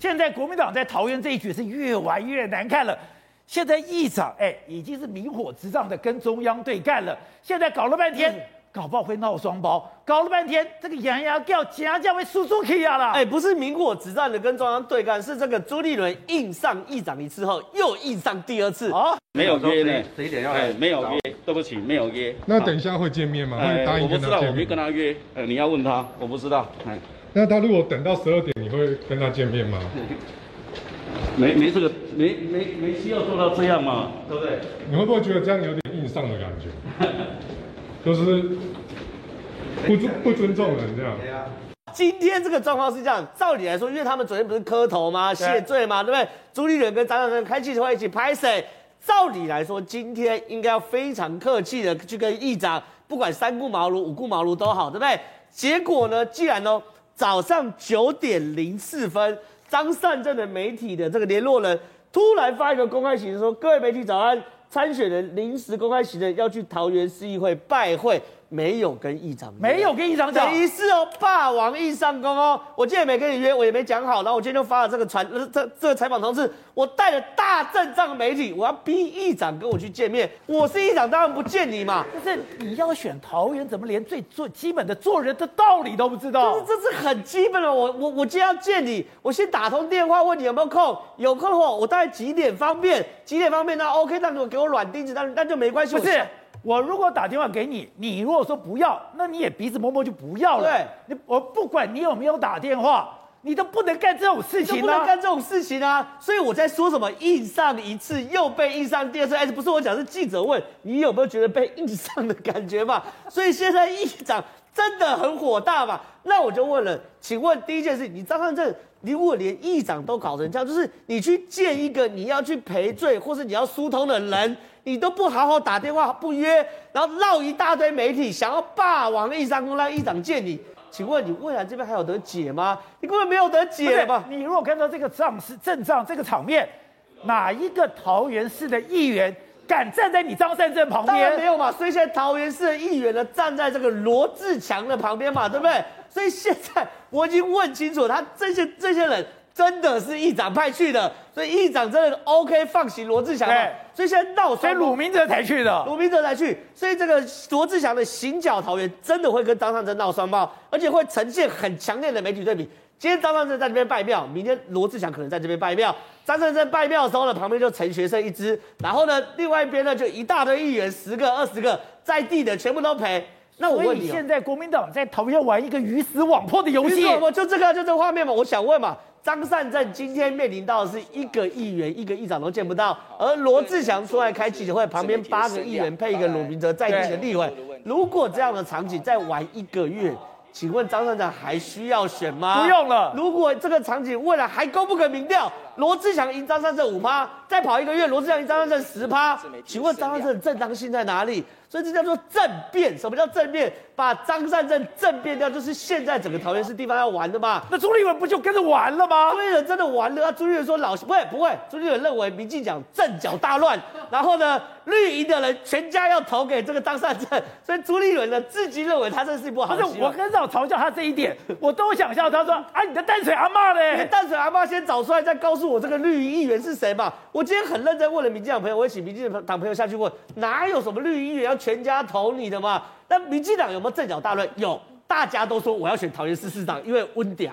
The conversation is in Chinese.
现在国民党在桃园这一局是越玩越难看了。现在议长哎，已经是明火执仗的跟中央对干了。现在搞了半天。嗯搞不好会闹双胞，搞了半天，这个杨牙叫家将会输出去啊啦！哎，不是明火执仗的跟中央对干，是这个朱立伦硬上议长一次后，又硬上第二次啊！没有约呢，这一点要哎，没有约，对不起，没有约。那等一下会见面吗？会答应跟他见面？我不知道，我没跟他约。呃，你要问他，我不知道。哎，那他如果等到十二点，你会跟他见面吗？没没这个，没没没需要做到这样嘛，对不对？你会不会觉得这样有点硬上的感觉？就是不尊不尊重人这样。今天这个状况是这样，照理来说，因为他们昨天不是磕头吗？谢罪吗？对不对？朱立伦跟张善政开记者会一起拍谁？照理来说，今天应该要非常客气的去跟议长，不管三顾茅庐、五顾茅庐都好，对不对？结果呢，既然呢早上九点零四分，张善政的媒体的这个联络人突然发一个公开信说：“各位媒体早安。”参选人临时公开行程要去桃园市议会拜会，没有跟议长，没有跟议长讲，等于是哦，霸王硬上弓哦。我今天也没跟你约，我也没讲好，然后我今天就发了这个传，这这个采访通知，我带了大阵仗媒体，我要逼议长跟我去见面。我是议长，当然不见你嘛。但是你要选桃园，怎么连最最基本的做人的道理都不知道？这是这是很基本的。我我我今天要见你，我先打通电话问你有没有空，有空的话，我大概几点方便？几点方便？那 OK，那如果给我软钉子，那那就没关系。不是。我如果打电话给你，你如果说不要，那你也鼻子摸摸就不要了。对，你我不管你有没有打电话，你都不能干这种事情啊，不能干这种事情啊！所以我在说什么，印上一次又被印上第二次，哎，不是我讲，是记者问你有没有觉得被印上的感觉嘛？所以现在议长真的很火大嘛？那我就问了，请问第一件事，你张善政，你如果连议长都搞成这样，就是你去见一个你要去赔罪或是你要疏通的人。你都不好好打电话不约，然后绕一大堆媒体，想要霸王硬上弓让议长见你，请问你未来这边还有得解吗？你根本没有得解吧？你如果看到这个仗势阵仗这个场面，哪一个桃园市的议员敢站在你张善政旁边？当然没有嘛。所以现在桃园市的议员呢，站在这个罗志强的旁边嘛，对不对？所以现在我已经问清楚，他这些这些人。真的是议长派去的，所以议长真的 OK 放行罗智强，所以现在闹，所以鲁明哲才去的，鲁明哲才去，所以这个罗志祥的行脚桃园真的会跟张善政闹双胞，而且会呈现很强烈的媒体对比。今天张善政在这边拜庙，明天罗志祥可能在这边拜庙。张善政拜庙的时候呢，旁边就陈学圣一支，然后呢，另外一边呢就一大堆议员，十个二十个在地的全部都陪。那我问你，现在国民党在桃园玩一个鱼死网破的游戏，我就这个就这个画面嘛，我想问嘛。张善政今天面临到的是一个议员、一个议长都见不到，而罗志祥出来开记者会，旁边八个议员配一个鲁明哲在地的立委，如果这样的场景再玩一个月，请问张善政还需要选吗？不用了。如果这个场景未来还公布个民调，罗志祥赢张善政五趴，再跑一个月，罗志祥赢张善政十趴，请问张善政的正当性在哪里？所以这叫做政变。什么叫政变？把张善政政变掉，就是现在整个桃园市地方要玩的嘛。那朱立伦不就跟着玩了吗？朱立伦真的玩了。啊，朱立伦说老不会不会，朱立伦认为民进党阵脚大乱，然后呢，绿营的人全家要投给这个张善政，所以朱立伦呢自己认为他这是一波好戏。我很少嘲笑他这一点，我都想笑他说啊，你的淡水阿妈嘞，淡水阿妈先找出来，再告诉我这个绿营议员是谁嘛。我今天很认真问了民进党朋友，我也请民进党朋友下去问，哪有什么绿营议员要全家投你的嘛？那民进党有没有阵脚大乱？有，大家都说我要选桃园市市长，因为温屌。